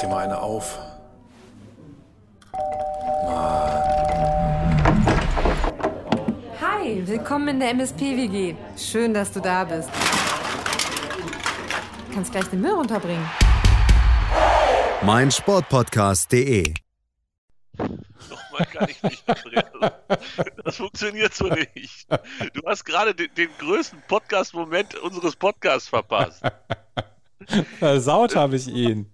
dir mal eine auf. Hi, willkommen in der MSP-WG. Schön, dass du da bist. Du kannst gleich den Müll runterbringen. mein Sportpodcast.de. Nochmal kann ich nicht, Andreas. Das funktioniert so nicht. Du hast gerade den, den größten Podcast-Moment unseres Podcasts verpasst. Versaut habe ich ihn.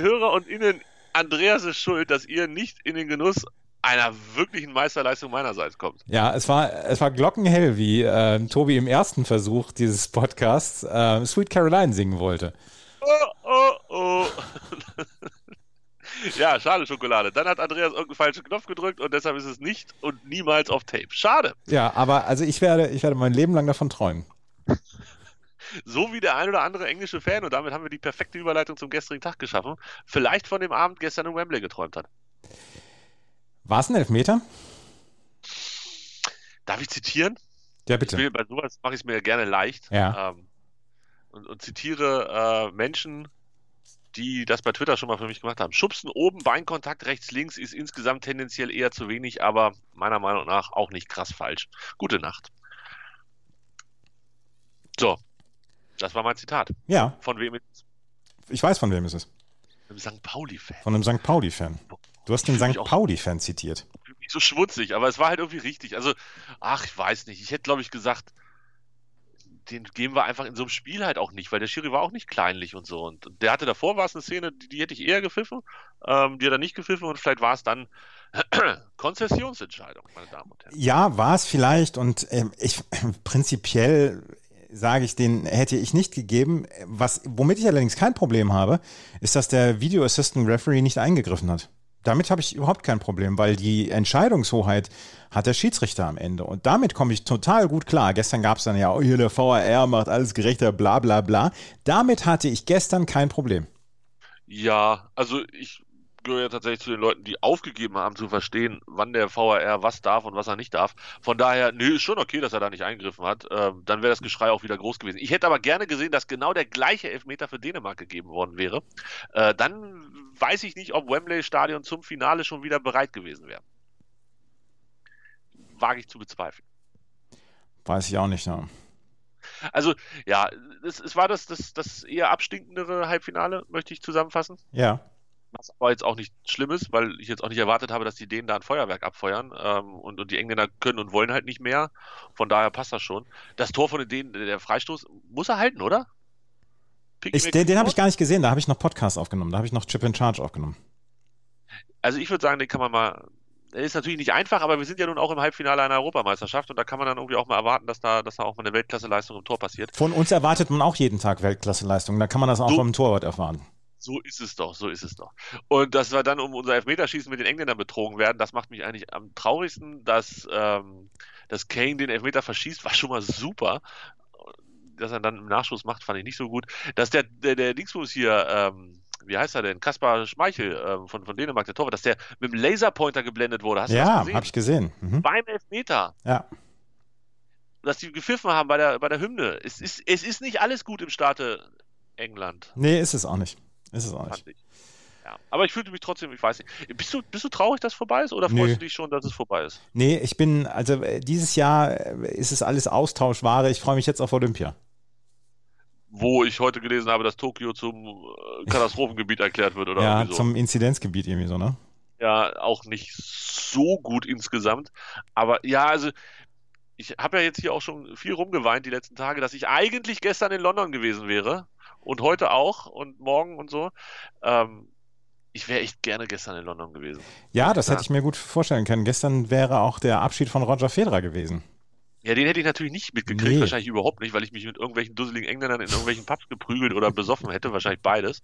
Hörer und Innen, Andreas ist schuld, dass ihr nicht in den Genuss einer wirklichen Meisterleistung meinerseits kommt. Ja, es war, es war glockenhell, wie äh, Tobi im ersten Versuch dieses Podcasts äh, Sweet Caroline singen wollte. Oh, oh, oh. ja, schade Schokolade. Dann hat Andreas irgendeinen falschen Knopf gedrückt und deshalb ist es nicht und niemals auf Tape. Schade. Ja, aber also ich werde, ich werde mein Leben lang davon träumen. So wie der ein oder andere englische Fan und damit haben wir die perfekte Überleitung zum gestrigen Tag geschaffen, vielleicht von dem Abend gestern in Wembley geträumt hat. War es ein Elfmeter? Darf ich zitieren? Ja, bitte. will, bei sowas mache ich es mir gerne leicht. Ja. Ähm, und, und zitiere äh, Menschen, die das bei Twitter schon mal für mich gemacht haben. Schubsen oben, Beinkontakt rechts, links ist insgesamt tendenziell eher zu wenig, aber meiner Meinung nach auch nicht krass falsch. Gute Nacht. So, das war mein Zitat. Ja, Von wem? ist ich weiß, von wem es ist. Einem St. Pauli-Fan. Von einem St. Pauli-Fan. Du hast den St. Pauli-Fan zitiert. So schmutzig, aber es war halt irgendwie richtig. Also, ach, ich weiß nicht. Ich hätte, glaube ich, gesagt, den geben wir einfach in so einem Spiel halt auch nicht, weil der Schiri war auch nicht kleinlich und so. Und der hatte davor war es eine Szene, die, die hätte ich eher gepfiffen, ähm, die hat er nicht gepfiffen und vielleicht war es dann Konzessionsentscheidung, meine Damen und Herren. Ja, war es vielleicht und ähm, ich prinzipiell sage ich, den hätte ich nicht gegeben. Was, womit ich allerdings kein Problem habe, ist, dass der Video Assistant Referee nicht eingegriffen hat. Damit habe ich überhaupt kein Problem, weil die Entscheidungshoheit hat der Schiedsrichter am Ende. Und damit komme ich total gut klar. Gestern gab es dann ja, oh, hier der VAR macht alles gerechter, bla bla bla. Damit hatte ich gestern kein Problem. Ja, also ich gehöre ja tatsächlich zu den Leuten, die aufgegeben haben zu verstehen, wann der VAR was darf und was er nicht darf. Von daher, nö, ist schon okay, dass er da nicht eingegriffen hat. Ähm, dann wäre das Geschrei auch wieder groß gewesen. Ich hätte aber gerne gesehen, dass genau der gleiche Elfmeter für Dänemark gegeben worden wäre. Äh, dann weiß ich nicht, ob Wembley Stadion zum Finale schon wieder bereit gewesen wäre. Wage ich zu bezweifeln. Weiß ich auch nicht. Ja. Also, ja, es, es war das, das, das eher abstinkendere Halbfinale, möchte ich zusammenfassen. ja. Was aber jetzt auch nicht schlimm ist, weil ich jetzt auch nicht erwartet habe, dass die Dänen da ein Feuerwerk abfeuern. Ähm, und, und die Engländer können und wollen halt nicht mehr. Von daher passt das schon. Das Tor von den Dänen, der Freistoß, muss er halten, oder? Ich, den den habe ich gar nicht gesehen. Da habe ich noch Podcast aufgenommen. Da habe ich noch Chip in Charge aufgenommen. Also ich würde sagen, den kann man mal. Ist natürlich nicht einfach, aber wir sind ja nun auch im Halbfinale einer Europameisterschaft und da kann man dann irgendwie auch mal erwarten, dass da, dass da auch mal eine Weltklasseleistung im Tor passiert. Von uns erwartet man auch jeden Tag Weltklasseleistung. Da kann man das auch So- vom Torwart erfahren. So ist es doch, so ist es doch. Und dass wir dann um unser Elfmeterschießen mit den Engländern betrogen werden, das macht mich eigentlich am traurigsten, dass, ähm, dass Kane den Elfmeter verschießt, war schon mal super. Dass er dann im Nachschuss macht, fand ich nicht so gut. Dass der, der, der Dingsbus hier, ähm, wie heißt er denn? Kaspar Schmeichel ähm, von, von Dänemark, der Torwart, dass der mit dem Laserpointer geblendet wurde. Hast du Ja, das habe gesehen? ich gesehen. Mhm. Beim Elfmeter. Ja. Dass die gepfiffen haben bei der, bei der Hymne. Es ist, es ist nicht alles gut im Staate England. Nee, ist es auch nicht. Ist es auch nicht. ich. Ja. Aber ich fühlte mich trotzdem, ich weiß nicht. Bist du, bist du traurig, dass es vorbei ist oder Nö. freust du dich schon, dass es vorbei ist? Nee, ich bin, also äh, dieses Jahr äh, ist es alles Austauschware. Ich freue mich jetzt auf Olympia. Wo ich heute gelesen habe, dass Tokio zum äh, Katastrophengebiet erklärt wird oder ja, so. zum Inzidenzgebiet irgendwie so, ne? ja, auch nicht so gut insgesamt. Aber ja, also ich habe ja jetzt hier auch schon viel rumgeweint die letzten Tage, dass ich eigentlich gestern in London gewesen wäre und heute auch und morgen und so. Ähm, ich wäre echt gerne gestern in London gewesen. Ja, das Ja. hätte ich mir gut vorstellen können. Gestern wäre auch der Abschied von Roger Federer gewesen. Ja, den hätte ich natürlich nicht mitgekriegt, Nee. wahrscheinlich überhaupt nicht, weil ich mich mit irgendwelchen dusseligen Engländern in irgendwelchen Pubs geprügelt oder besoffen hätte, wahrscheinlich beides.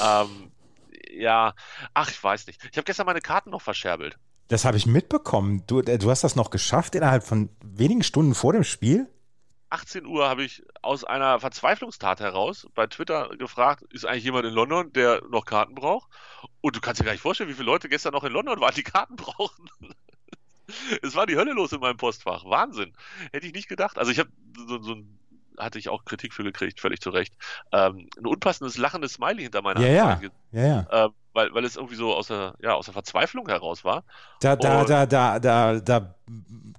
Ähm, ja, ach, ich weiß nicht. Ich habe gestern meine Karten noch verscherbelt. Das habe ich mitbekommen. Du, äh, du hast das noch geschafft innerhalb von wenigen Stunden vor dem Spiel? 18 Uhr habe ich aus einer Verzweiflungstat heraus bei Twitter gefragt, ist eigentlich jemand in London, der noch Karten braucht? Und du kannst dir gar nicht vorstellen, wie viele Leute gestern noch in London waren, die Karten brauchen. Es war die Hölle los in meinem Postfach. Wahnsinn. Hätte ich nicht gedacht. Also ich habe so, so ein hatte ich auch Kritik für gekriegt, völlig zu Recht. Ähm, ein unpassendes lachendes Smiley hinter meiner Ja, ja. Anzeige, Ja, ja. äh, weil, weil es irgendwie so aus der, ja, aus der Verzweiflung heraus war. Da, da, Und- da, da, da, da,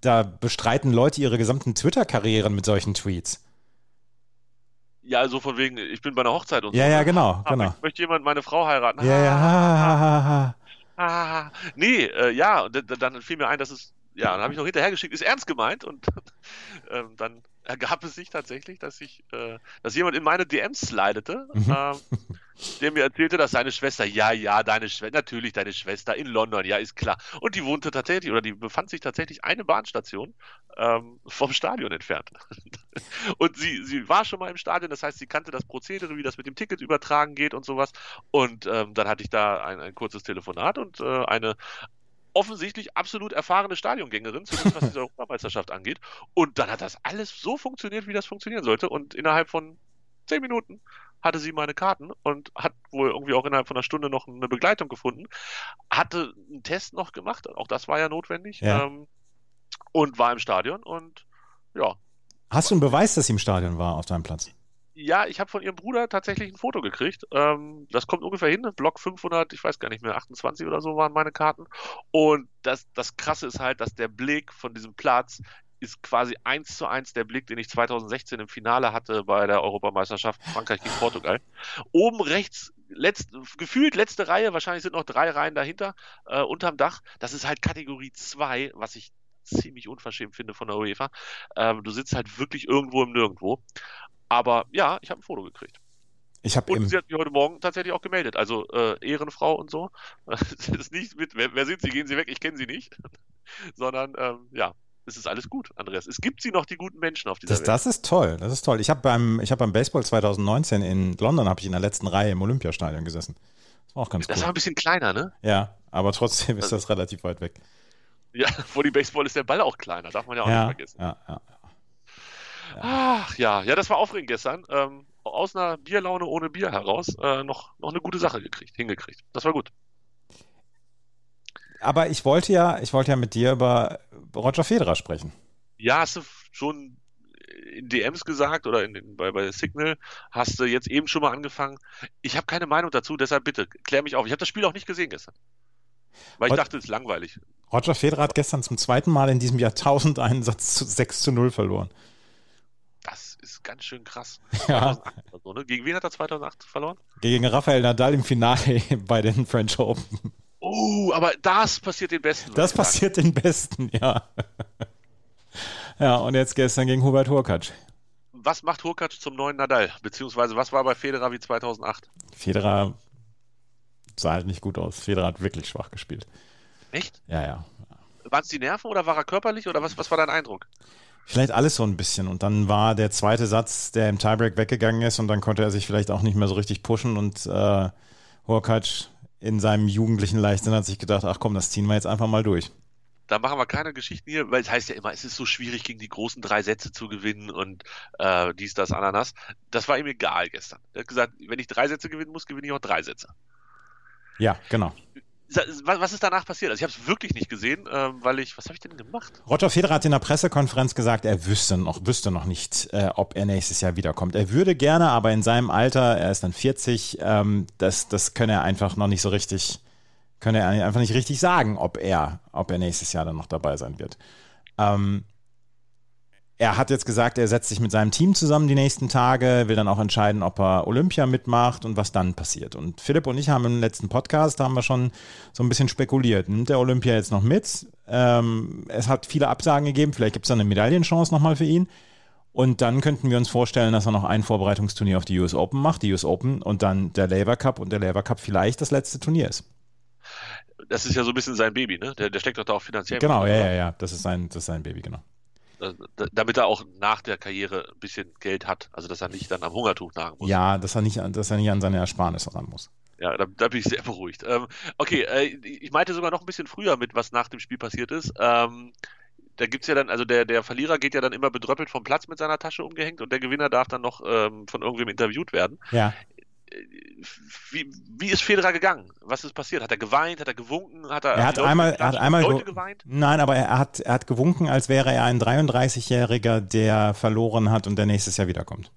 da bestreiten Leute ihre gesamten Twitter-Karrieren mit solchen Tweets. Ja, also von wegen, ich bin bei einer Hochzeit und Ja, so. ja, ne? genau, Ah, genau. möchte- jemand meine Frau heiraten? Ja, ja, ha, ha, ha. Ah, nee, äh, ja, und dann fiel mir ein, dass es, ja, dann habe ich noch hinterhergeschickt, ist ernst gemeint und ähm, dann ergab es sich tatsächlich, dass ich, äh, dass jemand in meine DMs slidete, Mhm. ähm, der mir erzählte, dass seine Schwester, ja, ja, deine Schwester, natürlich deine Schwester in London, ja, ist klar. Und die wohnte tatsächlich, oder die befand sich tatsächlich eine Bahnstation ähm, vom Stadion entfernt. und sie, sie war schon mal im Stadion, das heißt, sie kannte das Prozedere, wie das mit dem Ticket übertragen geht und sowas. Und ähm, dann hatte ich da ein, ein kurzes Telefonat und äh, eine offensichtlich absolut erfahrene Stadiongängerin, zumindest was diese Europameisterschaft angeht. Und dann hat das alles so funktioniert, wie das funktionieren sollte. Und innerhalb von zehn Minuten hatte sie meine Karten und hat wohl irgendwie auch innerhalb von einer Stunde noch eine Begleitung gefunden. Hatte einen Test noch gemacht, auch das war ja notwendig. Ja. Ähm, und war im Stadion und ja, Hast du einen Beweis, dass sie im Stadion war auf deinem Platz? Ja, ich habe von ihrem Bruder tatsächlich ein Foto gekriegt. Ähm, das kommt ungefähr hin. Block 500, ich weiß gar nicht mehr, 28 oder so waren meine Karten. Und das, das Krasse ist halt, dass der Blick von diesem Platz ist quasi eins zu eins der Blick, den ich 2016 im Finale hatte bei der Europameisterschaft Frankreich gegen Portugal. Oben rechts, letzt, gefühlt letzte Reihe, wahrscheinlich sind noch drei Reihen dahinter, äh, unterm Dach. Das ist halt Kategorie 2, was ich ziemlich unverschämt finde von der UEFA. Ähm, du sitzt halt wirklich irgendwo im Nirgendwo. Aber ja, ich habe ein Foto gekriegt. Ich habe Und im, sie hat mich heute Morgen tatsächlich auch gemeldet. Also äh, Ehrenfrau und so. Das ist nicht mit, wer, wer sind Sie, gehen Sie weg, ich kenne Sie nicht. Sondern ähm, ja, es ist alles gut, Andreas. Es gibt sie noch, die guten Menschen auf dieser das, Welt. das ist toll, das ist toll. Ich habe beim, ich hab beim Baseball 2019 in London, habe ich in der letzten Reihe im Olympiastadion gesessen. Das war auch ganz Das war cool. ein bisschen kleiner, ne? Ja, aber trotzdem ist das relativ weit weg. Ja, vor dem Baseball ist der Ball auch kleiner, darf man ja auch Ja, nicht vergessen. ja, ja. Ach ja, ja, das war aufregend gestern. Ähm, aus einer Bierlaune ohne Bier heraus äh, noch, noch eine gute Sache gekriegt, hingekriegt. Das war gut. Aber ich wollte ja, ich wollte ja mit dir über Roger Federer sprechen. Ja, hast du schon in DMs gesagt oder in, in, bei, bei Signal, hast du jetzt eben schon mal angefangen. Ich habe keine Meinung dazu, deshalb bitte, klär mich auf. Ich habe das Spiel auch nicht gesehen gestern. Weil ich Rod- dachte, es ist langweilig. Roger Federer hat gestern zum zweiten Mal in diesem Jahrtausend einen Satz zu 6 zu 0 verloren. Das ist ganz schön krass. Ja. 2008 oder so, ne? Gegen wen hat er 2008 verloren? Gegen Rafael Nadal im Finale bei den French Open. Oh, aber das passiert den Besten. Das passiert den Besten, ja. Ja, und jetzt gestern gegen Hubert Hurkacz. Was macht Hurkacz zum neuen Nadal? Beziehungsweise was war bei Federer wie 2008? Federer sah halt nicht gut aus. Federer hat wirklich schwach gespielt. Echt? Ja, ja. Waren es die Nerven oder war er körperlich oder was, was war dein Eindruck? Vielleicht alles so ein bisschen. Und dann war der zweite Satz, der im Tiebreak weggegangen ist, und dann konnte er sich vielleicht auch nicht mehr so richtig pushen. Und äh, Hurkacz in seinem jugendlichen Leichtsinn hat sich gedacht, ach komm, das ziehen wir jetzt einfach mal durch. Da machen wir keine Geschichten hier, weil es heißt ja immer, es ist so schwierig, gegen die großen drei Sätze zu gewinnen und äh, dies, das, Ananas. Das war ihm egal gestern. Er hat gesagt, wenn ich drei Sätze gewinnen muss, gewinne ich auch drei Sätze. Ja, genau. Was ist danach passiert? Also ich habe es wirklich nicht gesehen, ähm, weil ich, was habe ich denn gemacht? Roger Federer hat in der Pressekonferenz gesagt, er wüsste noch, wüsste noch nicht, äh, ob er nächstes Jahr wiederkommt. Er würde gerne, aber in seinem Alter, er ist dann 40, ähm, das, das könne er einfach noch nicht so richtig, könne er einfach nicht richtig sagen, ob er, ob er nächstes Jahr dann noch dabei sein wird. Ähm, er hat jetzt gesagt, er setzt sich mit seinem Team zusammen die nächsten Tage, will dann auch entscheiden, ob er Olympia mitmacht und was dann passiert. Und Philipp und ich haben im letzten Podcast, da haben wir schon so ein bisschen spekuliert. Nimmt der Olympia jetzt noch mit? Ähm, es hat viele Absagen gegeben, vielleicht gibt es dann eine Medaillenchance nochmal für ihn. Und dann könnten wir uns vorstellen, dass er noch ein Vorbereitungsturnier auf die US Open macht, die US Open und dann der Labour Cup und der Labour Cup vielleicht das letzte Turnier ist. Das ist ja so ein bisschen sein Baby, ne? Der, der steckt doch da auch finanziell. Genau, mit, ja, ja, ja, das ist sein, das ist sein Baby, genau. Äh, da- Damit er auch nach der Karriere ein bisschen Geld hat. Also dass er nicht dann am Hungertuch nagen muss. Ja, dass er nicht, an- dass er nicht an seine Ersparnisse ran muss. Ja, da, da bin ich sehr beruhigt. Ähm, okay, äh, ich meinte sogar noch ein bisschen früher mit, was nach dem Spiel passiert ist. Ähm, da gibt's ja dann, also der, der Verlierer geht ja dann immer bedröppelt vom Platz mit seiner Tasche umgehängt und der Gewinner darf dann noch ähm, von irgendwem interviewt werden. Ja, wie, wie ist Federer gegangen? Was ist passiert? Hat er geweint? Hat er gewunken? Hat er, Er hat Leute einmal, er hat einmal Leute ge- geweint? Nein, aber er hat, er hat gewunken, als wäre er ein 33-Jähriger, der verloren hat und der nächstes Jahr wiederkommt.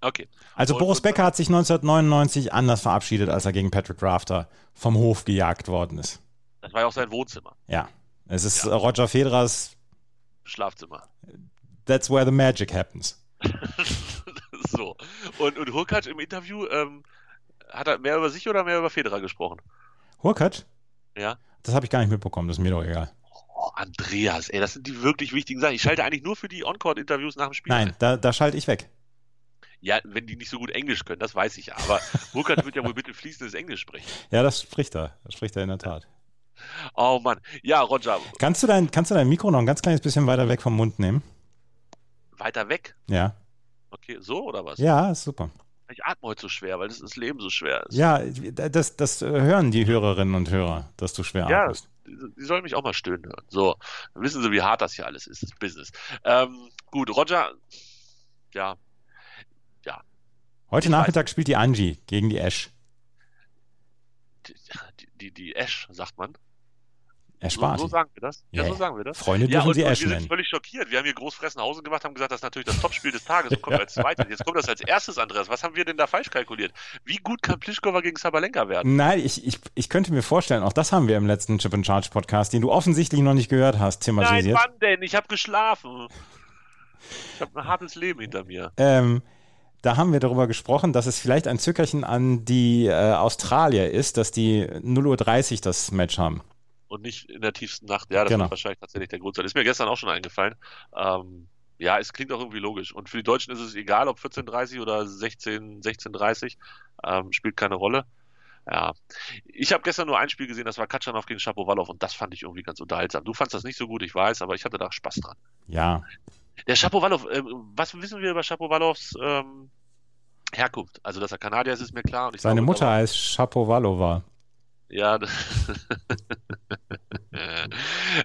Okay. Also Und- Boris Becker hat sich 1999 anders verabschiedet, als er gegen Patrick Rafter vom Hof gejagt worden ist. Das war ja auch sein Wohnzimmer, Ja. Es ist Ja. Roger Federers Schlafzimmer. That's where the magic happens. so. Und, und Hurkacz im Interview, ähm, hat er mehr über sich oder mehr über Federer gesprochen? Hurkacz? Ja. Das habe ich gar nicht mitbekommen, das ist mir doch egal. Oh, Andreas, ey, das sind die wirklich wichtigen Sachen. Ich schalte eigentlich nur für die On-Court-Interviews nach dem Spiel. Nein, ein. da, da schalte ich weg. Ja, wenn die nicht so gut Englisch können, das weiß ich. Aber Hurkacz wird ja wohl bitte fließendes Englisch sprechen. Ja, das spricht er. Das spricht er in der Tat. Oh Mann. Ja, Roger, Kannst du dein, kannst du dein Mikro noch ein ganz kleines bisschen weiter weg vom Mund nehmen? weiter weg. Ja. Okay, so oder was? Ja, ist super. Ich atme heute so schwer, weil das, das Leben so schwer ist. Ja, das, das hören die Hörerinnen und Hörer, dass du schwer Ja, atmest. die, sollen mich auch mal stöhnen hören. So, dann wissen sie, wie hart das hier alles ist, das Business. Ähm, gut, Roger, ja, Heute ich Nachmittag spielt die Angie gegen die Ash. die, die, die Ash, sagt man. Ash So, so sagen wir das. Ja, Ja, so sagen wir das. Freunde Ja, dürfen und, sie Ash wir sind völlig schockiert. Wir haben hier Großfressenhausen gemacht, haben gesagt, das ist natürlich das Topspiel des Tages und kommt als zweites. Jetzt kommt das als erstes, Andreas. Was haben wir denn da falsch kalkuliert? Wie gut kann Pliskova gegen Sabalenka werden? Nein, ich, ich, ich könnte mir vorstellen, auch das haben wir im letzten Chip and Charge Podcast, den du offensichtlich noch nicht gehört hast, Nein, thematisiert. wann denn? Ich habe geschlafen. Ich habe ein hartes Leben hinter mir. Ähm, da haben wir darüber gesprochen, dass es vielleicht ein Zückerchen an die äh, Australier ist, dass die 0.30 Uhr das Match haben. Und nicht in der tiefsten Nacht. Ja, das Genau. wird wahrscheinlich tatsächlich der Grund sein. Ist mir gestern auch schon eingefallen. Ähm, ja, es klingt auch irgendwie logisch. Und für die Deutschen ist es egal, ob 14.30 oder 16, 16.30, ähm, spielt keine Rolle. Ja, ich habe gestern nur ein Spiel gesehen, das war Katschanov gegen Shapovalov und das fand ich irgendwie ganz unterhaltsam. Du fandst das nicht so gut, ich weiß, aber ich hatte da Spaß dran. Ja, Der Shapovalov, ähm, was wissen wir über Shapovalovs ähm, Herkunft? Also, dass er Kanadier ist, ist mir klar. Seine glaube, Mutter heißt Shapovalova. Ja.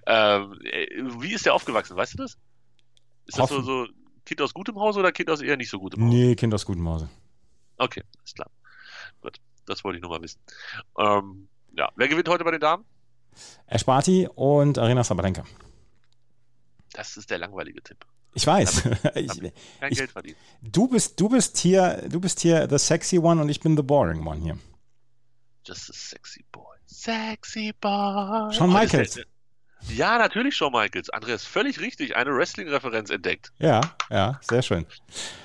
ähm, äh, wie ist der aufgewachsen? Weißt du das? Ist das so, so Kind aus gutem Hause oder Kind aus eher nicht so gutem Hause? Nee, Kind aus gutem Hause. Okay, ist klar. Gut, das wollte ich nur mal wissen. Ähm, ja, wer gewinnt heute bei den Damen? Ash Barty und Arena Sabalenka. Das ist der langweilige Tipp. Ich weiß. ich, Kein Ich- Geld verdienen. du bist, du bist hier, du bist hier the sexy one und ich bin the boring one hier. Just a sexy boy. Sexy boy. Shawn Michaels. Ja, natürlich Shawn Michaels. Andreas, völlig richtig. Eine Wrestling-Referenz entdeckt. Ja, ja, sehr schön.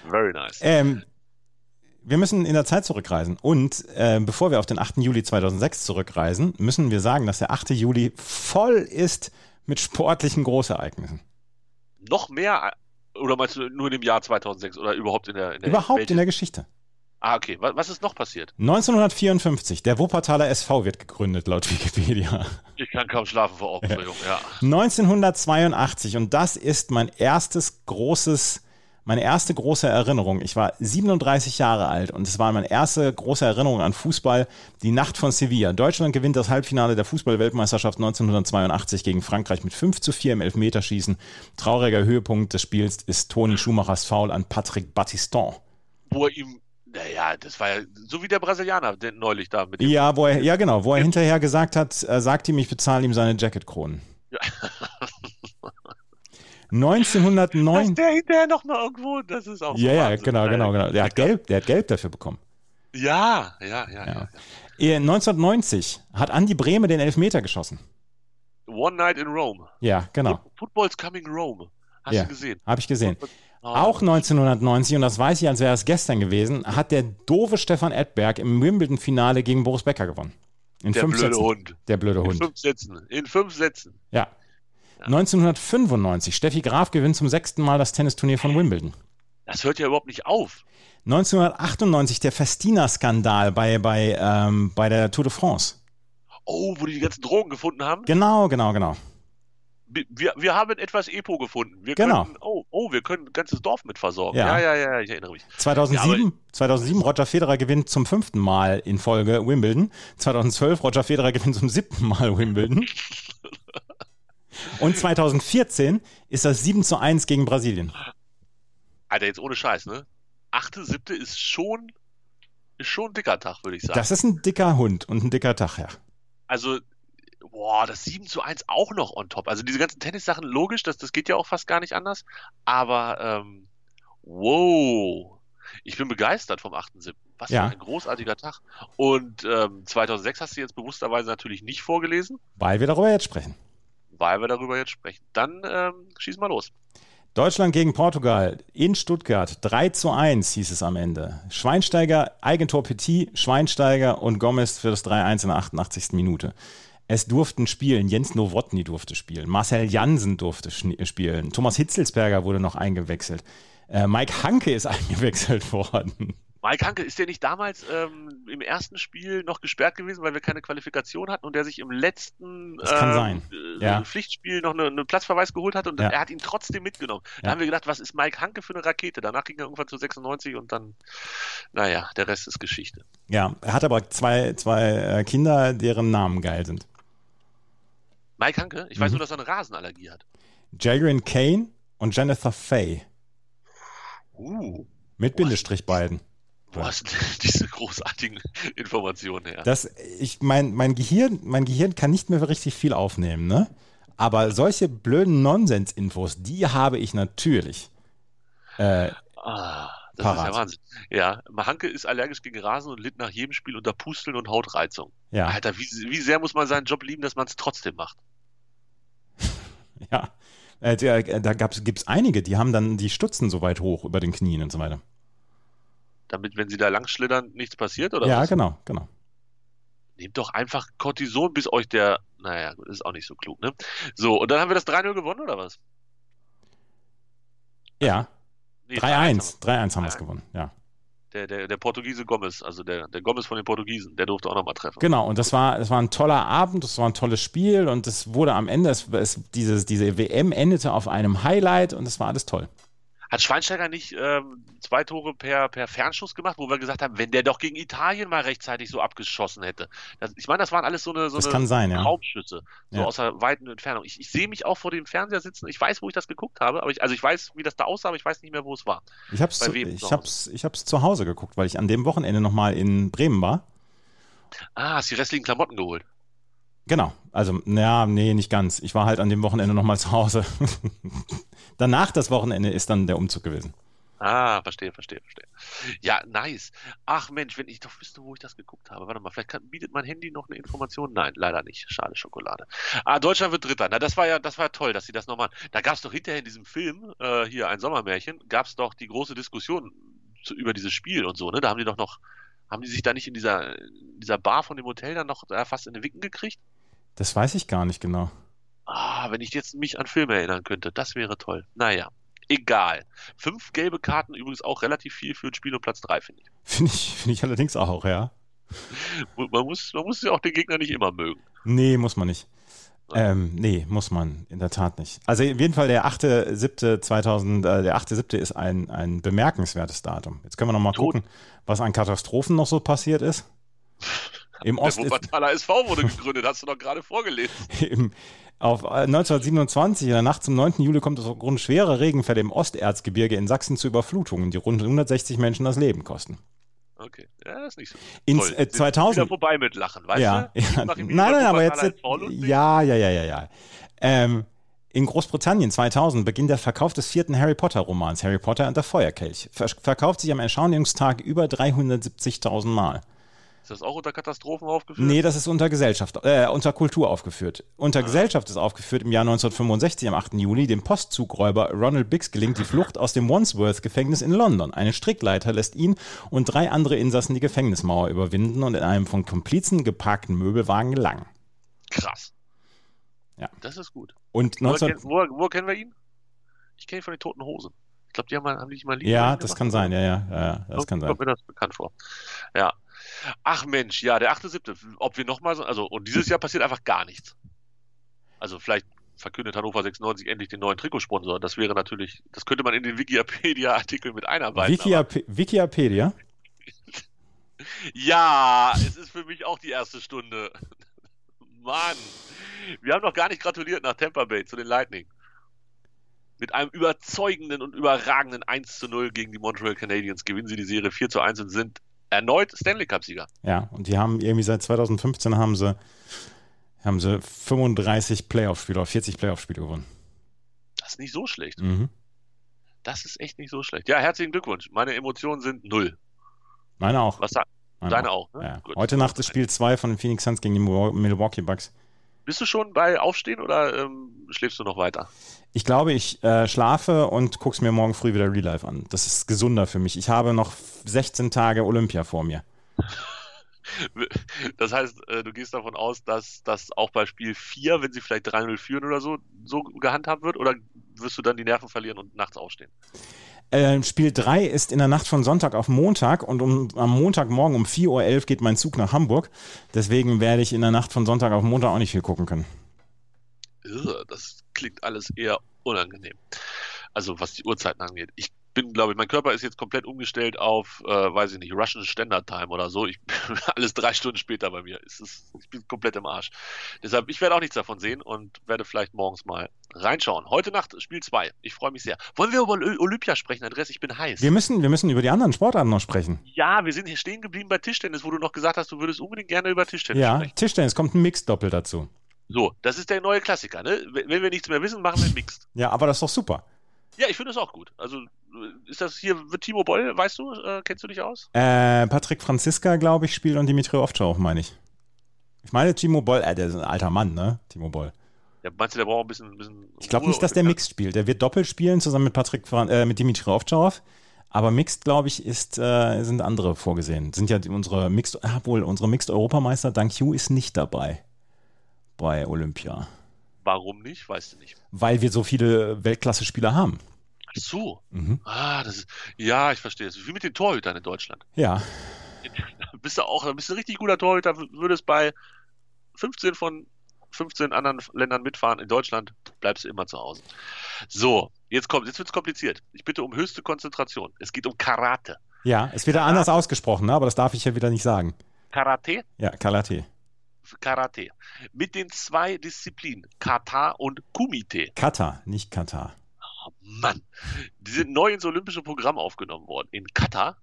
Very nice. Ähm, wir müssen in der Zeit zurückreisen. Und äh, bevor wir auf den 8. Juli 2006 zurückreisen, müssen wir sagen, dass der 8. Juli voll ist mit sportlichen Großereignissen. Noch mehr, äh, oder meinst du nur in dem Jahr 2006 oder überhaupt in der, in der Überhaupt Welt? in der Geschichte. Ah, okay. Was, ist noch passiert? 1954, der Wuppertaler SV wird gegründet, laut Wikipedia. Ich kann kaum schlafen vor Aufregung, ja. 1982, und das ist mein erstes großes, meine erste große Erinnerung. Ich war 37 Jahre alt und es war meine erste große Erinnerung an Fußball, die Nacht von Sevilla. Deutschland gewinnt das Halbfinale der Fußball-Weltmeisterschaft 1982 gegen Frankreich mit 5 zu 4 im Elfmeterschießen. Trauriger Höhepunkt des Spiels ist Toni Schumachers Foul an Patrick Battiston. Wo er ihm, naja, das war ja so wie der Brasilianer der neulich da mit dem. Ja, wo er, ja genau, wo er hinterher gesagt hat, er sagt ihm, ich bezahle ihm seine Jacketkronen. Ja. 1909. Dass der hinterher noch mal irgendwo, das ist auch so Ja, ja, Wahnsinn. genau, genau, genau. Der hat gelb, der hat gelb dafür bekommen. Ja, ja, ja, ja. Ja. Eh, 1990 hat Andi Brehme den Elfmeter geschossen. One Night in Rome. Ja, genau. Football's coming Rome. Hast Ja. du gesehen? Habe ich gesehen. Oh, Auch 1990, und das weiß ich, als wäre es gestern gewesen, hat der doofe Stefan Edberg im Wimbledon-Finale gegen Boris Becker gewonnen. In der fünf blöde Sätzen. Hund. Der blöde In Hund. fünf Sätzen. In fünf Sätzen. Ja. 1995, Steffi Graf gewinnt zum sechsten Mal das Tennisturnier von Wimbledon. Das hört ja überhaupt nicht auf. 1998, der Festina-Skandal bei, bei, ähm, bei der Tour de France. Oh, wo die die ganzen Drogen gefunden haben. Genau, genau, genau. Wir, wir haben etwas Epo gefunden. Wir Genau. können, oh, oh, wir können ein ganzes Dorf mit versorgen. Ja. Ja, ja, ja, ich erinnere mich. 2007, 2007 Roger Federer gewinnt zum fünften Mal in Folge Wimbledon. 2012 Roger Federer gewinnt zum siebten Mal Wimbledon. Und 2014 ist das 7 zu 1 gegen Brasilien. Alter, jetzt ohne Scheiß, ne? Achte, siebte ist schon ist schon ein dicker Tag, würde ich sagen. Das ist ein dicker Hund und ein dicker Tag, ja. Also, boah, das 7 zu 1 auch noch on top. Also diese ganzen Tennissachen, logisch, das, das geht ja auch fast gar nicht anders. Aber, ähm, wow. Ich bin begeistert vom 8.7. Was Ja. für ein großartiger Tag. Und ähm, 2006 hast du jetzt bewussterweise natürlich nicht vorgelesen, Weil wir darüber jetzt sprechen. weil wir darüber jetzt sprechen. Dann ähm, schieß mal los. Deutschland gegen Portugal in Stuttgart. 3 zu 1 hieß es am Ende. Schweinsteiger, Eigentor Petit, Schweinsteiger und Gomez für das 3-1 in der 88. Minute. Es durften spielen. Jens Nowotny durfte spielen. Marcel Jansen durfte schni- spielen. Thomas Hitzelsberger wurde noch eingewechselt. Äh, Mike Hanke ist eingewechselt worden. Mike Hanke, ist der nicht damals ähm, im ersten Spiel noch gesperrt gewesen, weil wir keine Qualifikation hatten und der sich im letzten ähm, sein. äh, Ja. Pflichtspiel noch eine, eine Platzverweis geholt hat und Ja. er hat ihn trotzdem mitgenommen. Da Ja. haben wir gedacht, was ist Mike Hanke für eine Rakete? Danach ging er irgendwann zu 96 und dann, naja, der Rest ist Geschichte. Ja, er hat aber zwei, zwei äh, Kinder, deren Namen geil sind. Mike Hanke, ich Mhm. weiß nur, dass er eine Rasenallergie hat. Jagrin Kane und Jennifer Fay. Uh, Mit Bindestrich beiden. wo hast du diese großartigen Informationen her? Das, ich, mein, mein, Gehirn, mein Gehirn kann nicht mehr richtig viel aufnehmen, ne? Aber solche blöden Nonsens-Infos, die habe ich natürlich. Äh, Ah, das Parat. ist ja Wahnsinn. Ja, Hanke ist allergisch gegen Rasen und litt nach jedem Spiel unter Pusteln und Hautreizung. ja, Alter, wie, wie sehr muss man seinen Job lieben, dass man es trotzdem macht? ja. Äh, äh, da gibt es einige, die haben dann die Stutzen so weit hoch über den Knien und so weiter. Damit, wenn sie da lang schlittern, nichts passiert, oder ja, was? genau, genau. Nehmt doch einfach Cortison, bis euch der. Naja, gut, ist auch nicht so klug, ne? So, und dann haben wir das 3-0 gewonnen, oder was? Ja, Nee, 3-1. 3-1 haben wir es 3-1. gewonnen, ja. Der, der, der Portugiese Gomez, also der, der Gomez von den Portugiesen, der durfte auch nochmal treffen. Genau, und das war, das war ein toller Abend, das war ein tolles Spiel und es wurde am Ende, es, es, dieses, diese WM endete auf einem Highlight und es war alles toll. Hat Schweinsteiger nicht ähm, zwei Tore per, per Fernschuss gemacht, wo wir gesagt haben, wenn der doch gegen Italien mal rechtzeitig so abgeschossen hätte. Das, ich meine, das waren alles so eine, so eine sein, ja. So Ja. aus einer weiten Entfernung. Ich, ich sehe mich auch vor dem Fernseher sitzen. Ich weiß, wo ich das geguckt habe, aber ich, also ich weiß, wie das da aussah, aber ich weiß nicht mehr, wo es war. Ich habe es zu, ich hab's, ich hab's zu Hause geguckt, weil ich an dem Wochenende nochmal in Bremen war. Ah, hast die restlichen Klamotten geholt. Genau, also, naja, nee, nicht ganz. Ich war halt an dem Wochenende nochmal zu Hause. Danach das Wochenende ist dann der Umzug gewesen. Ah, verstehe, verstehe, verstehe. Ja, nice. Ach Mensch, wenn ich doch wüsste, wo ich das geguckt habe. Warte mal, vielleicht kann, bietet mein Handy noch eine Information? Nein, leider nicht. Schade Schokolade. Ah, Deutschland wird Dritter. Na, das war ja, das war ja toll, dass sie das nochmal. Da gab es doch hinterher in diesem Film, äh, hier ein Sommermärchen, gab es doch die große Diskussion zu, über dieses Spiel und so, ne? Da haben die doch noch, haben die sich da nicht in dieser, in dieser Bar von dem Hotel dann noch äh, fast in den Wicken gekriegt? Das weiß ich gar nicht genau. Ah, wenn ich jetzt mich an Filme erinnern könnte, das wäre toll. Naja, egal. Fünf gelbe Karten übrigens auch relativ viel für ein Spiel um Platz drei, finde ich. Finde ich, finde ich allerdings auch, ja. Man muss, man muss ja auch den Gegner nicht immer mögen. Nee, muss man nicht. Ähm, nee, muss man in der Tat nicht. Also auf jeden Fall der 8.7.2000, äh, der 8.7. ist ein, ein bemerkenswertes Datum. Jetzt können wir noch mal Tot. gucken, was an Katastrophen noch so passiert ist. Im Der Ost, Wuppertaler SV wurde gegründet, hast du doch gerade vorgelesen. im, auf äh, 1927, in der Nacht zum 9. Juli, kommt es aufgrund schwerer Regenfälle im Osterzgebirge in Sachsen zu Überflutungen, die rund 160 Menschen das Leben kosten. Okay, ja, das ist nicht so. Ins, äh, Sind 2000 Wieder vorbei mit Lachen, weißt ja, du? ja. Nein, nein, aber jetzt, ja, ja, ja, ja, ja. Ähm, in Großbritannien 2000 beginnt der Verkauf des vierten Harry Potter Romans, Harry Potter und der Feuerkelch. Ver verkauft sich am Erscheinungstag über 370.000 Mal. Ist das auch unter Katastrophen aufgeführt? Nee, das ist unter Gesellschaft, äh, unter Kultur aufgeführt. Ah. Unter Gesellschaft ist aufgeführt im Jahr 1965, am 8. Juli, dem Postzugräuber Ronald Biggs gelingt die Flucht aus dem Wandsworth-Gefängnis in London. Eine Strickleiter lässt ihn und drei andere Insassen die Gefängnismauer überwinden und in einem von Komplizen geparkten Möbelwagen gelangen. Krass. Ja. Das ist gut. Und Woher, 19... kenn, woher, woher kennen wir ihn? Ich kenne ihn von den Toten Hosen. Ich glaube, die haben, haben die nicht mal Lied Ja, das gemacht, kann sein, ja, ja, ja, ja das kann sein. Kommt mir das bekannt vor. Ja. Ach Mensch, ja, der 8.7. Ob wir nochmal so, also, und dieses Jahr passiert einfach gar nichts. Also vielleicht verkündet Hannover 96 endlich den neuen Trikotsponsor. Das wäre natürlich, das könnte man in den Wikipedia-Artikel mit einarbeiten. Wikiap Wikipedia? Ja, es ist für mich auch die erste Stunde. Mann, wir haben noch gar nicht gratuliert nach Tampa Bay zu den Lightning. Mit einem überzeugenden und überragenden 1 zu 0 gegen die Montreal Canadiens gewinnen sie die Serie 4 zu 1 und sind erneut Stanley Cup-Sieger. Ja, und die haben irgendwie seit 2015 haben sie, haben sie 35 Playoff-Spiele oder 40 Playoff-Spiele gewonnen. Das ist nicht so schlecht. Mhm. Das ist echt nicht so schlecht. Ja, herzlichen Glückwunsch. Meine Emotionen sind null. Meine auch. Was sagt deine auch? ne? Ja. Heute Nacht ist Spiel 2 von den Phoenix Suns gegen die Milwaukee Bucks. Bist du schon bei Aufstehen oder ähm, schläfst du noch weiter? Ich glaube, ich äh, schlafe und gucke es mir morgen früh wieder Real Life an. Das ist gesunder für mich. Ich habe noch 16 Tage Olympia vor mir. Das heißt, äh, du gehst davon aus, dass das auch bei Spiel 4, wenn sie vielleicht 3-0 führen oder so, so gehandhabt wird? Oder wirst du dann die Nerven verlieren und nachts aufstehen? Äh, Spiel 3 ist in der Nacht von Sonntag auf Montag und um, am Montagmorgen um 4.11 Uhr geht mein Zug nach Hamburg. Deswegen werde ich in der Nacht von Sonntag auf Montag auch nicht viel gucken können. Das klingt alles eher unangenehm. Also was die Uhrzeiten angeht. Ich bin, glaube ich, mein Körper ist jetzt komplett umgestellt auf, äh, weiß ich nicht, Russian Standard Time oder so. Ich alles drei Stunden später bei mir. Ist, ich bin komplett im Arsch. Deshalb, ich werde auch nichts davon sehen und werde vielleicht morgens mal reinschauen. Heute Nacht Spiel 2. Ich freue mich sehr. Wollen wir über Oly- Olympia sprechen, Andreas? Ich bin heiß. Wir müssen, wir müssen über die anderen Sportarten noch sprechen. ja, wir sind hier stehen geblieben bei Tischtennis, wo du noch gesagt hast, du würdest unbedingt gerne über Tischtennis Ja, sprechen. Tischtennis kommt ein Mixed-Doppel dazu. So, das ist der neue Klassiker, ne? Wenn wir nichts mehr wissen, machen wir Mixed. Ja, aber das ist doch super. Ja, ich finde das auch gut. Also, ist das hier, wird Timo Boll, weißt du, äh, kennst du dich aus? Äh, Patrick Franziska, glaube ich, spielt und Dimitri Ovtcharov, meine ich. Ich meine, Timo Boll, äh, der ist ein alter Mann, ne? Timo Boll. Ja, meinst du, der braucht ein bisschen. Ein bisschen Ich glaube nicht, dass der Mixed spielt. Der wird doppelt spielen, zusammen mit Patrick, Fran äh, mit Dimitri Ovtcharov. Aber Mixed, glaube ich, ist, äh, sind andere vorgesehen. Sind ja unsere Mixed, ah, wohl, unsere Mixed-Europameister, Dank Hugh, ist nicht dabei bei Olympia. Warum nicht? Weißt du nicht. Weil wir so viele Weltklasse-Spieler haben. Ach so. Mhm. Ah, das ist. Ja, ich verstehe es. Wie mit den Torhütern in Deutschland. Ja, Da bist du auch, da bist du ein richtig guter Torhüter, würdest bei 15 von 15 anderen Ländern mitfahren. In Deutschland bleibst du immer zu Hause. So, jetzt kommt, jetzt wird's kompliziert. Ich bitte um höchste Konzentration. Es geht um Karate. ja, es wird ja anders ausgesprochen, ne? aber das darf ich ja wieder nicht sagen. Karate? Ja, Karate. Karate. Mit den zwei Disziplinen, Kata und Kumite. Kata, nicht Katar. Oh Mann, die sind neu ins olympische Programm aufgenommen worden. In Katar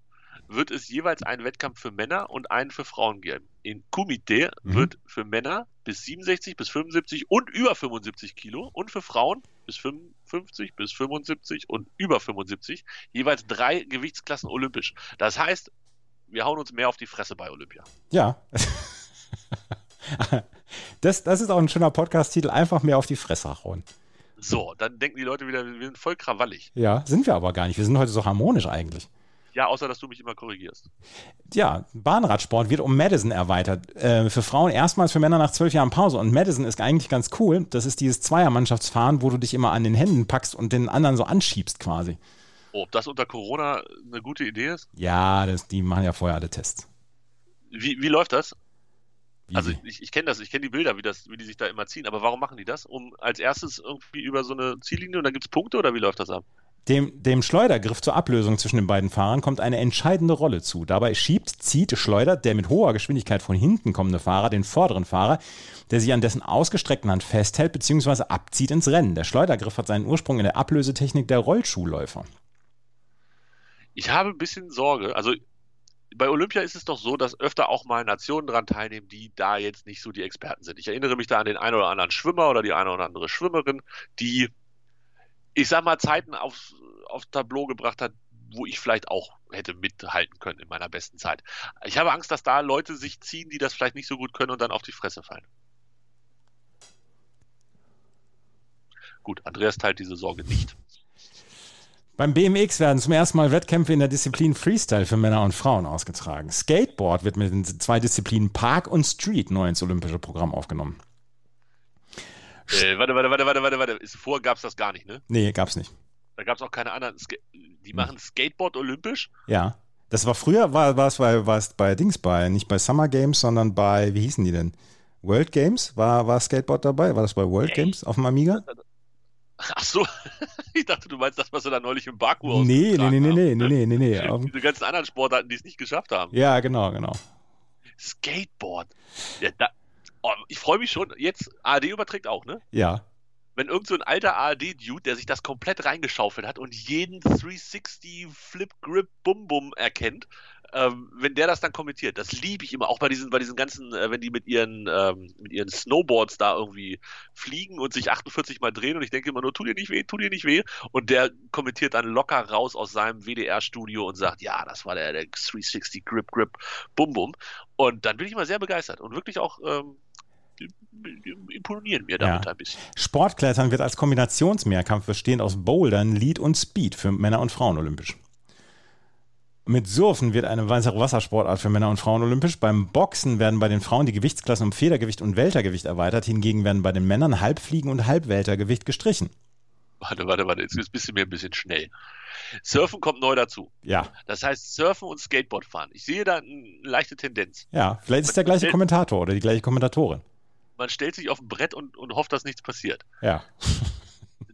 wird es jeweils einen Wettkampf für Männer und einen für Frauen geben. In Kumite Mhm. wird für Männer bis 67, bis 75 und über 75 Kilo und für Frauen bis 55, bis 75 und über 75 jeweils drei Gewichtsklassen olympisch. Das heißt, wir hauen uns mehr auf die Fresse bei Olympia. Ja. Das, das ist auch ein schöner Podcast-Titel. Einfach mehr auf die Fresse hauen. So, dann denken die Leute wieder, wir sind voll krawallig. Ja, sind wir aber gar nicht. Wir sind heute so harmonisch eigentlich. Ja, außer dass du mich immer korrigierst. Ja, Bahnradsport wird um Madison erweitert. Äh, für Frauen erstmals für Männer nach zwölf Jahren Pause. Und Madison ist eigentlich ganz cool. Das ist dieses Zweiermannschaftsfahren, wo du dich immer an den Händen packst und den anderen so anschiebst quasi. Oh, ob das unter Corona eine gute Idee ist? Ja, das, die machen ja vorher alle Tests. Wie, wie läuft das? Also ich, ich kenne das, ich kenne die Bilder, wie, das, wie die sich da immer ziehen, aber warum machen die das? Um als erstes irgendwie über so eine Ziellinie und dann gibt es Punkte oder wie läuft das ab? Dem, dem Schleudergriff zur Ablösung zwischen den beiden Fahrern kommt eine entscheidende Rolle zu. Dabei schiebt, zieht, schleudert der mit hoher Geschwindigkeit von hinten kommende Fahrer den vorderen Fahrer, der sich an dessen ausgestreckten Hand festhält bzw. abzieht ins Rennen. Der Schleudergriff hat seinen Ursprung in der Ablösetechnik der Rollschuhläufer. Ich habe ein bisschen Sorge, also bei Olympia ist es doch so, dass öfter auch mal Nationen dran teilnehmen, die da jetzt nicht so die Experten sind. Ich erinnere mich da an den einen oder anderen Schwimmer oder die eine oder andere Schwimmerin, die, ich sag mal, Zeiten aufs, aufs Tableau gebracht hat, wo ich vielleicht auch hätte mithalten können in meiner besten Zeit. Ich habe Angst, dass da Leute sich ziehen, die das vielleicht nicht so gut können und dann auf die Fresse fallen. Gut, Andreas teilt diese Sorge nicht. Beim BMX werden zum ersten Mal Wettkämpfe in der Disziplin Freestyle für Männer und Frauen ausgetragen. Skateboard wird mit den zwei Disziplinen Park und Street neu ins olympische Programm aufgenommen. Äh, warte, warte, warte, warte, warte, vorher gab es das gar nicht, ne? Nee, gab's nicht. Da gab es auch keine anderen. Ska die machen Skateboard olympisch? Ja. Das war früher, war, es bei, es bei Dings bei, nicht bei Summer Games, sondern bei, wie hießen die denn? World Games? War, war Skateboard dabei? War das bei World Echt? Games auf dem Amiga? Ach so. ich dachte, du meinst das, was sie da neulich im Baku Nee, nee, nee, nee, haben. nee, nee, nee, nee. Auf- Diese ganzen anderen Sportarten, die es nicht geschafft haben. Ja, genau, genau. Skateboard. Ja, da, oh, ich freue mich schon. Jetzt, ARD überträgt auch, ne? Ja. Wenn irgend so ein alter ARD-Dude, der sich das komplett reingeschaufelt hat und jeden 360 Flip Grip Bum Bum erkennt, ähm, wenn der das dann kommentiert, das liebe ich immer, auch bei diesen, bei diesen ganzen, äh, wenn die mit ihren, ähm, mit ihren Snowboards da irgendwie fliegen und sich 48 Mal drehen und ich denke immer nur, tu dir nicht weh, tu dir nicht weh. Und der kommentiert dann locker raus aus seinem WDR-Studio und sagt, ja, das war der, der 360 Grip Grip Bum Bum. Und dann bin ich immer sehr begeistert und wirklich auch ähm, imponieren mir damit Ja. ein bisschen. Sportklettern wird als Kombinationsmehrkampf bestehend aus Bouldern, Lead und Speed für Männer und Frauen olympisch. Mit Surfen wird eine weitere Wassersportart für Männer und Frauen olympisch. Beim Boxen werden bei den Frauen die Gewichtsklassen um Federgewicht und Weltergewicht erweitert. Hingegen werden bei den Männern Halbfliegen und Halbweltergewicht gestrichen. Warte, warte, warte, jetzt bist du mir ein bisschen schnell. Surfen kommt neu dazu. Ja, Das heißt Surfen und Skateboard fahren. Ich sehe da eine leichte Tendenz. ja. Vielleicht ist der gleiche Kommentator oder die gleiche Kommentatorin. Man stellt sich auf ein Brett und, und hofft, dass nichts passiert. Ja.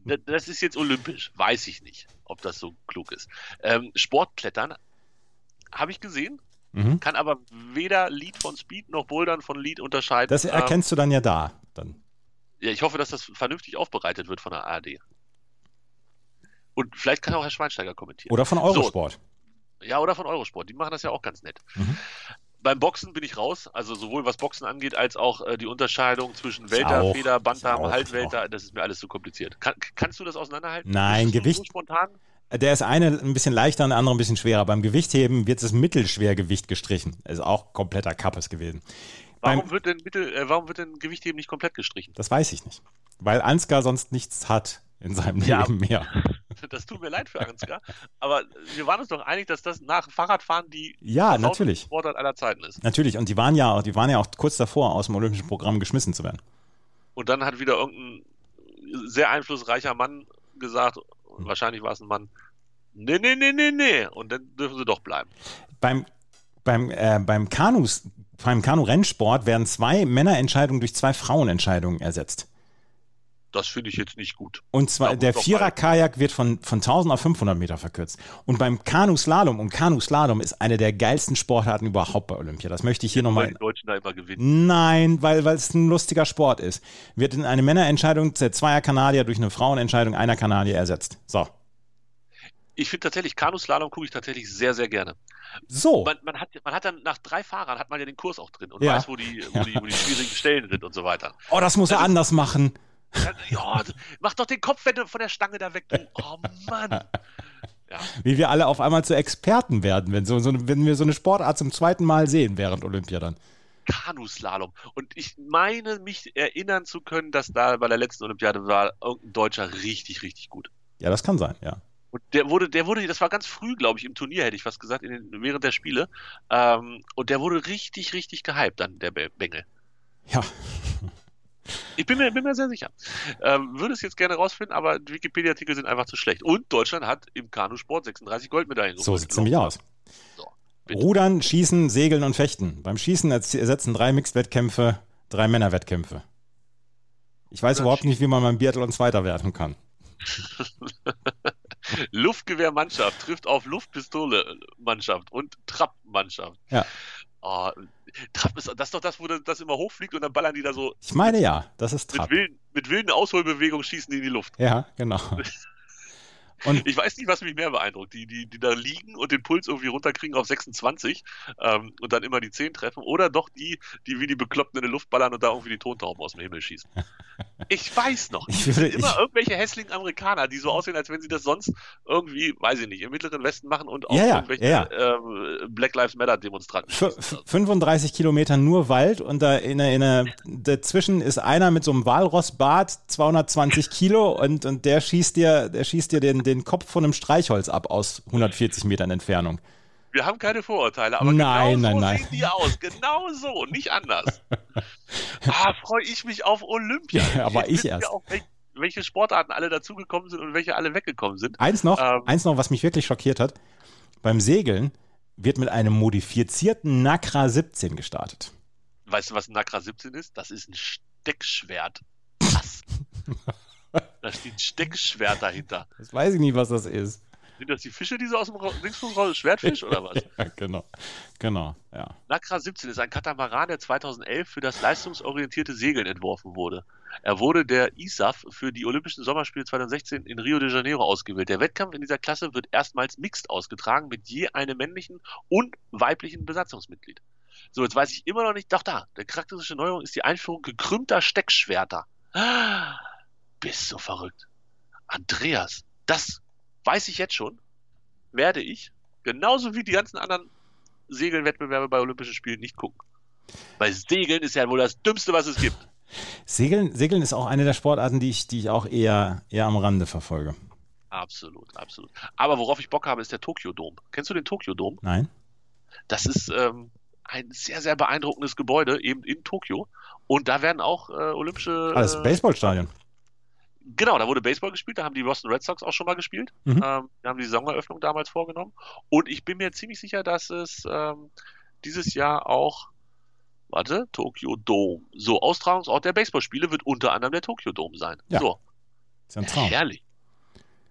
Da- Das ist jetzt olympisch. Weiß ich nicht, ob das so klug ist. Ähm, Sportklettern habe ich gesehen, Mhm. kann aber weder Lead von Speed noch Bouldern von Lead unterscheiden. Das Ähm, erkennst du dann ja da. Dann. ja, ich hoffe, dass das vernünftig aufbereitet wird von der ARD. Und vielleicht kann auch Herr Schweinsteiger kommentieren. Oder von Eurosport. Ja, oder von Eurosport. Die machen das ja auch ganz nett. Mhm. Beim Boxen bin ich raus, also sowohl was Boxen angeht, als auch äh, die Unterscheidung zwischen Welter, auch- Feder, Bantam, Halbwelter, das ist mir alles zu kompliziert. Kann, kannst du das auseinanderhalten? Nein, so- Gewicht- So spontan? Der ist eine ein bisschen leichter und der andere ein bisschen schwerer. Beim Gewichtheben wird das Mittelschwergewicht gestrichen. Ist auch kompletter Kappes gewesen. Warum Beim, wird denn Mittel, äh, warum wird denn Gewichtheben nicht komplett gestrichen? das weiß ich nicht. Weil Ansgar sonst nichts hat in seinem Ja. Leben mehr. Das tut mir leid für Ansgar, aber wir waren uns doch einig, dass das nach Fahrradfahren die Ja, natürlich. Sportart aller Zeiten ist. Natürlich. Und die waren ja, die waren ja auch kurz davor, aus dem olympischen Programm geschmissen zu werden. Und dann hat wieder irgendein sehr einflussreicher Mann gesagt, Hm. wahrscheinlich war es ein Mann, nee, nee, nee, nee, nee, und dann dürfen sie doch bleiben. Beim, beim, äh, beim Kanus, beim Kanu-Rennsport werden zwei Männerentscheidungen durch zwei Frauenentscheidungen ersetzt. Das finde ich jetzt nicht gut. Und zwar Da der Vierer-Kajak wird von, von 1000 auf 500 Meter verkürzt. Und beim Kanuslalom, und Kanuslalom ist eine der geilsten Sportarten überhaupt bei Olympia. Das möchte ich hier Weil nochmal. die Deutschen da immer gewinnen. Nein, weil, weil es ein lustiger Sport ist. Wird in eine Männerentscheidung der zweier Kanadier durch eine Frauenentscheidung einer Kanadier ersetzt. So. Ich finde tatsächlich, Kanuslalom gucke ich tatsächlich sehr, sehr gerne. So. Man, man, hat, man hat dann nach drei Fahrern hat man ja den Kurs auch drin und Ja. weiß, wo die, wo, die, wo die schwierigen Stellen sind und so weiter. Oh, das muss er anders machen. Ja, Ja, mach doch den Kopf von der Stange da weg, du. Oh Mann. Ja, Wie wir alle auf einmal zu Experten werden, wenn, so, so, wenn wir so eine Sportart zum zweiten Mal sehen während Olympia dann. Kanuslalom. Und ich meine, mich erinnern zu können, dass da bei der letzten Olympiade war irgendein Deutscher richtig, richtig gut. Ja, das kann sein, ja. Und der wurde, der wurde, das war ganz früh, glaube ich, im Turnier, hätte ich fast gesagt, den, während der Spiele. Ähm, und der wurde richtig, richtig gehypt, dann der Be- Bengel. Ja, Ich bin mir, bin mir sehr sicher. Ähm, würde es jetzt gerne rausfinden, aber Wikipedia-Artikel sind einfach zu schlecht. Und Deutschland hat im Kanusport 36 Goldmedaillen so geholt. sieht es nämlich aus. So. Rudern, Schießen, Segeln und Fechten. Beim Schießen ersetzen drei Mixed-Wettkämpfe drei Männerwettkämpfe. Ich weiß Oder überhaupt nicht, wie man beim Biathlon Zweiter werden kann. Luftgewehrmannschaft trifft auf Luftpistole-Mannschaft und Trapp-Mannschaft. Ja. Oh, Trapp ist, das ist doch das, wo das immer hochfliegt und dann ballern die da so Ich meine ja, das ist mit Trab. wilden, mit wilden Ausholbewegungen schießen die in die Luft. Ja, genau. Und Ich weiß nicht, was mich mehr beeindruckt. Die, die, die da liegen und den Puls irgendwie runterkriegen auf 26 ähm, und dann immer die 10 treffen. Oder doch die, die wie die Bekloppten in die Luft ballern und da irgendwie die Tontauben aus dem Himmel schießen. Ich weiß noch. Ich würde- sind immer ich- irgendwelche hässlichen Amerikaner, die so aussehen, als wenn sie das sonst irgendwie, weiß ich nicht, im Mittleren Westen machen und auch Ja, ja, irgendwelche ja, ähm, Black Lives Matter Demonstranten f- schießen. f- 35 Kilometer nur Wald und da in, der- in, der- dazwischen ist einer mit so einem Walrossbart, 220 Kilo und, und der schießt dir, der schießt dir den, den Kopf von einem Streichholz ab aus 140 Metern Entfernung. Wir haben keine Vorurteile, aber Nein, genau nein, so nein. sehen die aus. Genau so, nicht anders. ah, freue ich mich auf Olympia. Ja, aber Jetzt ich erst. Auch, welche Sportarten alle dazugekommen sind und welche alle weggekommen sind. Eins noch, Ähm. eins noch, was mich wirklich schockiert hat. Beim Segeln wird mit einem modifizierten Nakra 17 gestartet. Weißt du, was ein Nakra 17 ist? Das ist ein Steckschwert. Was? Da steht ein Steckschwert dahinter. Das weiß ich nicht, was das ist. Sind das die Fische, die so aus dem Dingsbums raus? Schwertfisch oder was? Ja, genau. Genau, ja. Nakra 17 ist ein Katamaran, der 2011 für das leistungsorientierte Segeln entworfen wurde. Er wurde der ISAF für die Olympischen Sommerspiele 2016 in Rio de Janeiro ausgewählt. Der Wettkampf in dieser Klasse wird erstmals mixed ausgetragen mit je einem männlichen und weiblichen Besatzungsmitglied. So, jetzt weiß ich immer noch nicht, doch da, der charakteristische Neuerung ist die Einführung gekrümmter Steckschwerter. Ah, bist so verrückt. Andreas, das weiß ich jetzt schon, werde ich, genauso wie die ganzen anderen Segelwettbewerbe bei Olympischen Spielen, nicht gucken. Weil Segeln ist ja wohl das Dümmste, was es gibt. Segeln, Segeln ist auch eine der Sportarten, die ich, die ich auch eher, eher am Rande verfolge. Absolut, absolut. Aber worauf ich Bock habe, ist der Tokyo Dome. Kennst du den Tokyo Dome? Nein. Das ist ähm, ein sehr, sehr beeindruckendes Gebäude, eben in Tokio. Und da werden auch äh, olympische. Ah, das äh, Baseballstadion. Genau, da wurde Baseball gespielt, da haben die Boston Red Sox auch schon mal gespielt. Mhm. Ähm, wir haben die Saisoneröffnung damals vorgenommen. Und ich bin mir ziemlich sicher, dass es ähm, dieses Jahr auch, warte, Tokyo Dome. So, Austragungsort der Baseballspiele wird unter anderem der Tokyo Dome sein. Ja. So, Ist ein Traum. herrlich.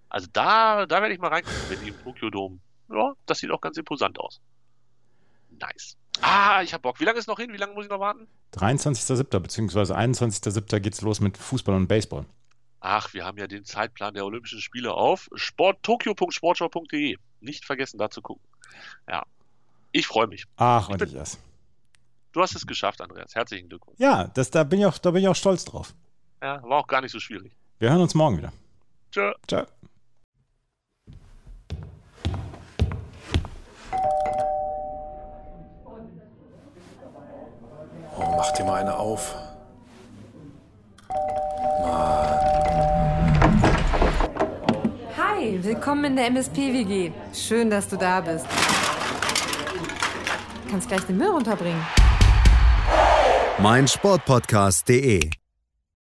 Also da, da werde ich mal reingucken, wenn die im Tokyo Dome. Ja, das sieht auch ganz imposant aus. Nice. Ah, ich hab Bock. Wie lange ist noch hin? Wie lange muss ich noch warten? 23.07. bzw. 21.07. geht's los mit Fußball und Baseball. Ach, wir haben ja den Zeitplan der Olympischen Spiele auf sporttokyo.sportschau.de. Nicht vergessen, da zu gucken. Ja. Ich freue mich. Ach, und bin- ich es. Du hast es geschafft, Andreas. Herzlichen Glückwunsch. Ja, das, da, bin ich auch, da bin ich auch stolz drauf. Ja, war auch gar nicht so schwierig. Wir hören uns morgen wieder. Tschö. Ciao. Oh, mach dir mal eine auf. Hi, willkommen in der MSP-WG. Schön, dass du da bist. Kannst gleich den Müll runterbringen. meinsportpodcast.de